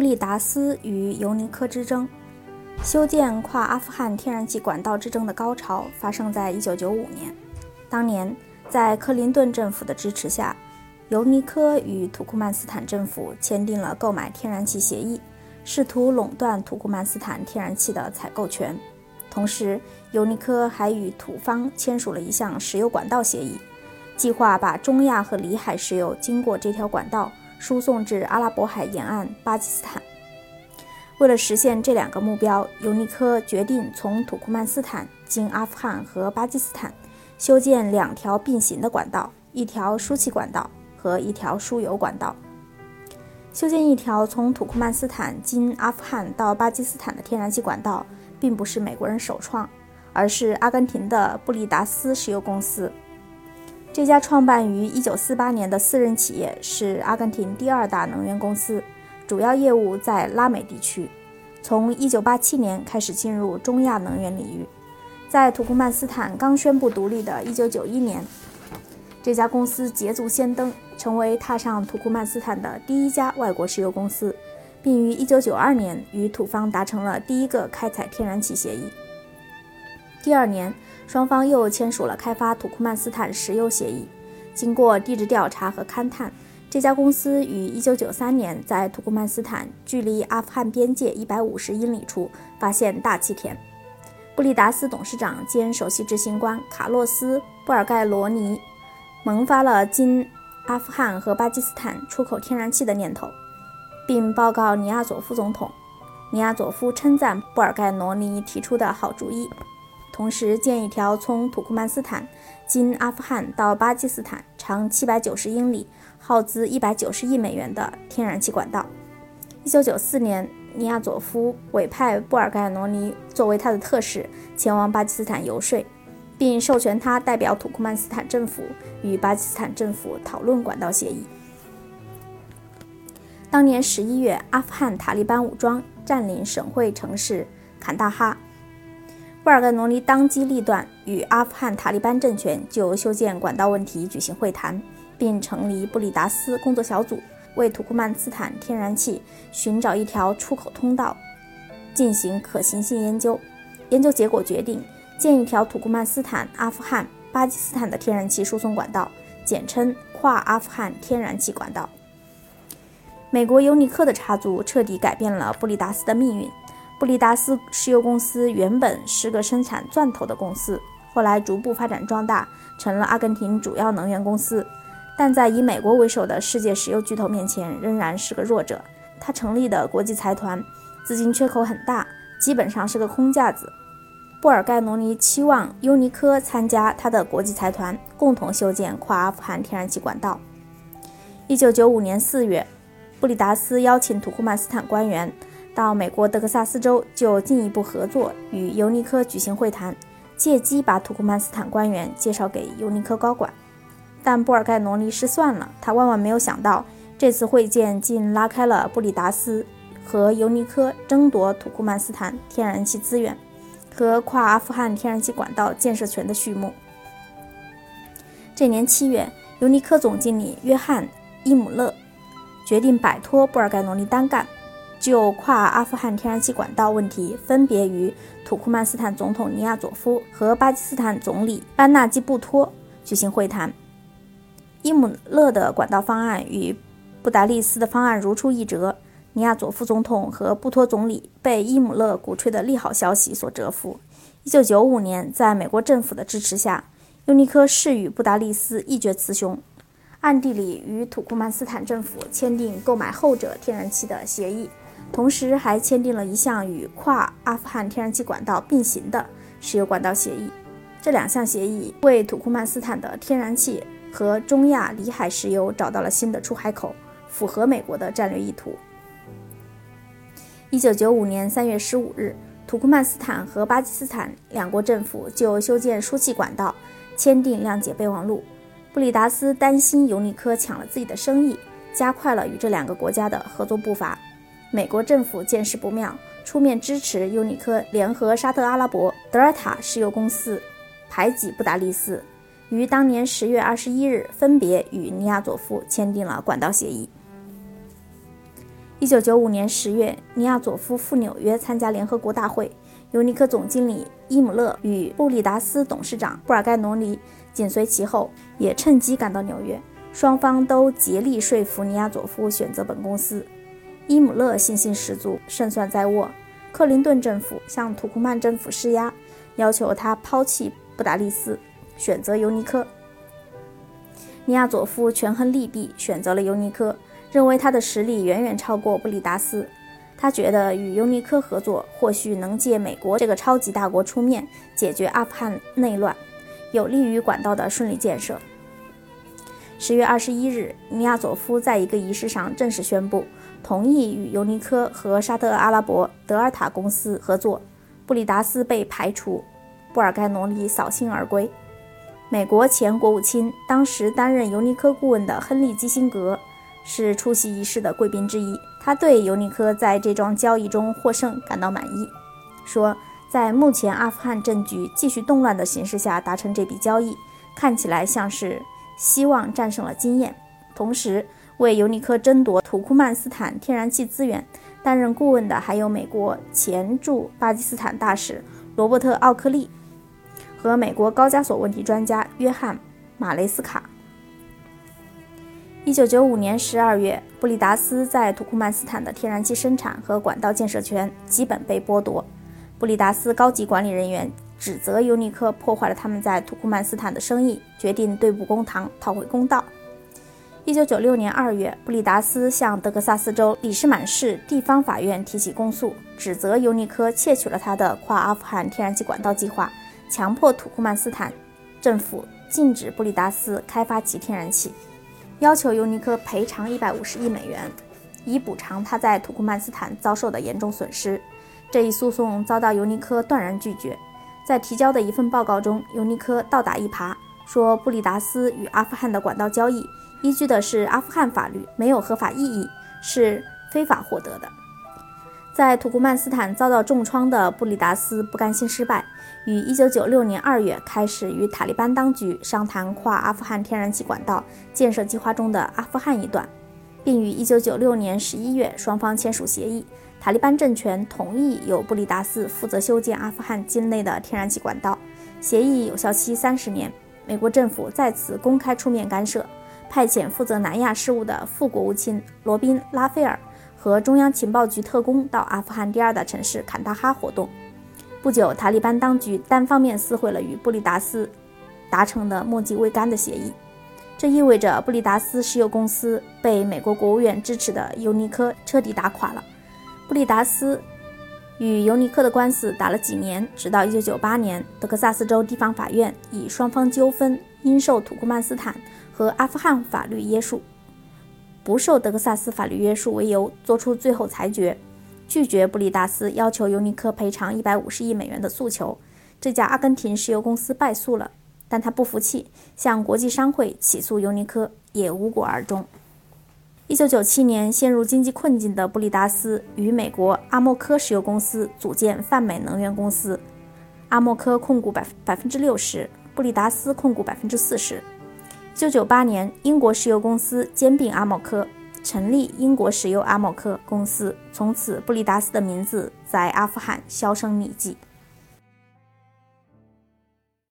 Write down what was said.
布利达斯与尤尼科之争。修建跨阿富汗天然气管道之争的高潮发生在1995年。当年，在克林顿政府的支持下，尤尼科与土库曼斯坦政府签订了购买天然气协议，试图垄断土库曼斯坦天然气的采购权。同时，尤尼科还与土方签署了一项石油管道协议，计划把中亚和里海石油经过这条管道输送至阿拉伯海沿岸巴基斯坦。为了实现这两个目标，尤尼科决定从土库曼斯坦经阿富汗和巴基斯坦修建两条并行的管道：一条输气管道和一条输油管道。修建一条从土库曼斯坦经阿富汗到巴基斯坦的天然气管道，并不是美国人首创，而是阿根廷的布利达斯石油公司。这家创办于1948年的私人企业是阿根廷第二大能源公司。主要业务在拉美地区，从1987年开始进入中亚能源领域。在土库曼斯坦刚宣布独立的1991年，这家公司捷足先登，成为踏上土库曼斯坦的第一家外国石油公司，并于1992年与土方达成了第一个开采天然气协议。第二年，双方又签署了开发土库曼斯坦石油协议。经过地质调查和勘探。这家公司于1993年在土库曼斯坦距离阿富汗边界150英里处发现大气田。布利达斯董事长兼首席执行官卡洛斯·布尔盖罗尼萌发了经阿富汗和巴基斯坦出口天然气的念头，并报告尼亚佐夫总统。尼亚佐夫称赞布尔盖罗尼提出的好主意，同时建一条从土库曼斯坦经阿富汗到巴基斯坦长790英里。耗资一百九十亿美元的天然气管道。一九九四年，尼亚佐夫委派布尔盖罗尼作为他的特使前往巴基斯坦游说，并授权他代表土库曼斯坦政府与巴基斯坦政府讨论管道协议。当年十一月，阿富汗塔利班武装占领省会城市坎大哈，布尔盖罗尼当机立断，与阿富汗塔利班政权就修建管道问题举行会谈。并成立布里达斯工作小组，为土库曼斯坦天然气寻找一条出口通道，进行可行性研究。研究结果决定建一条土库曼斯坦、阿富汗、巴基斯坦的天然气输送管道，简称跨阿富汗天然气管道。美国尤尼克的插足彻底改变了布里达斯的命运。布里达斯石油公司原本是个生产钻头的公司，后来逐步发展壮大，成了阿根廷主要能源公司。但在以美国为首的世界石油巨头面前，仍然是个弱者。他成立的国际财团资金缺口很大，基本上是个空架子。布尔盖罗尼期望尤尼科参加他的国际财团，共同修建跨阿富汗天然气管道。一九九五年四月，布里达斯邀请土库曼斯坦官员到美国德克萨斯州，就进一步合作与尤尼科举行会谈，借机把土库曼斯坦官员介绍给尤尼科高管。但布尔盖罗尼失算了，他万万没有想到，这次会见竟拉开了布里达斯和尤尼科争夺土库曼斯坦天然气资源和跨阿富汗天然气管道建设权的序幕。这年七月，尤尼科总经理约翰·伊姆勒决定摆脱布尔盖罗尼单干，就跨阿富汗天然气管道问题分别与土库曼斯坦总统尼亚佐夫和巴基斯坦总理班纳基布托举行会谈。伊姆勒的管道方案与布达利斯的方案如出一辙。尼亚佐夫总统和布托总理被伊姆勒鼓吹的利好消息所折服。1995年，在美国政府的支持下，尤尼科誓与布达利斯一决雌雄，暗地里与土库曼斯坦政府签订购买后者天然气的协议，同时还签订了一项与跨阿富汗天然气管道并行的石油管道协议。这两项协议为土库曼斯坦的天然气。和中亚里海石油找到了新的出海口，符合美国的战略意图。一九九五年三月十五日，土库曼斯坦和巴基斯坦两国政府就修建输气管道签订谅解备忘录。布里达斯担心尤尼科抢了自己的生意，加快了与这两个国家的合作步伐。美国政府见势不妙，出面支持尤尼科联合沙特阿拉伯、德尔塔石油公司排挤布达利斯。于当年十月二十一日，分别与尼亚佐夫签订了管道协议。一九九五年十月，尼亚佐夫赴纽约参加联合国大会，尤尼科总经理伊姆勒与布里达斯董事长布尔盖罗尼紧随其后，也趁机赶到纽约。双方都竭力说服尼亚佐夫选择本公司。伊姆勒信心十足，胜算在握。克林顿政府向土库曼政府施压，要求他抛弃布达利斯，选择尤尼科。尼亚佐夫权衡利弊，选择了尤尼科。认为他的实力远远超过布里达斯，他觉得与尤尼科合作或许能借美国这个超级大国出面解决阿富汗内乱，有利于管道的顺利建设。十月二十一日，尼亚佐夫在一个仪式上正式宣布同意与尤尼科和沙特阿拉伯德尔塔公司合作，布里达斯被排除，布尔盖罗尼扫兴而归。美国前国务卿、当时担任尤尼科顾问的亨利基辛格。是出席仪式的贵宾之一。他对尤尼科在这桩交易中获胜感到满意，说：“在目前阿富汗政局继续动乱的形势下达成这笔交易，看起来像是希望战胜了经验。”同时，为尤尼科争夺土库曼斯坦天然气资源担任顾问的还有美国前驻巴基斯坦大使罗伯特·奥克利和美国高加索问题专家约翰·马雷斯卡。一九九五年十二月，布里达斯在土库曼斯坦的天然气生产和管道建设权基本被剥夺。布里达斯高级管理人员指责尤尼科破坏了他们在土库曼斯坦的生意，决定对簿公堂，讨回公道。一九九六年二月，布里达斯向德克萨斯州里士满市地方法院提起公诉，指责尤尼科窃取了他的跨阿富汗天然气管道计划，强迫土库曼斯坦政府禁止布里达斯开发其天然气。要求尤尼科赔偿一百五十亿美元，以补偿他在土库曼斯坦遭受的严重损失。这一诉讼遭到尤尼科断然拒绝。在提交的一份报告中，尤尼科倒打一耙，说布里达斯与阿富汗的管道交易依据的是阿富汗法律，没有合法意义，是非法获得的。在土库曼斯坦遭到重创的布里达斯不甘心失败，于1996年2月开始与塔利班当局商谈跨阿富汗天然气管道建设计划中的阿富汗一段，并于1996年11月双方签署协议，塔利班政权同意由布里达斯负责修建阿富汗境内的天然气管道。协议有效期三十年。美国政府再次公开出面干涉，派遣负责南亚事务的副国务卿罗宾·拉斐尔。和中央情报局特工到阿富汗第二大城市坎大哈活动。不久，塔利班当局单方面撕毁了与布里达斯达成的墨迹未干的协议，这意味着布里达斯石油公司被美国国务院支持的尤尼科彻底打垮了。布里达斯与尤尼科的官司打了几年，直到1998年，德克萨斯州地方法院以双方纠纷应受土库曼斯坦和阿富汗法律约束。不受德克萨斯法律约束为由，作出最后裁决，拒绝布里达斯要求尤尼科赔偿一百五十亿美元的诉求。这家阿根廷石油公司败诉了，但他不服气，向国际商会起诉尤尼科，也无果而终。一九九七年，陷入经济困境的布里达斯与美国阿莫科石油公司组建泛美能源公司，阿莫科控股百百分之六十，布里达斯控股百分之四十。一九九八年，英国石油公司兼并阿莫科，成立英国石油阿莫科公司。从此，布里达斯的名字在阿富汗销声匿迹。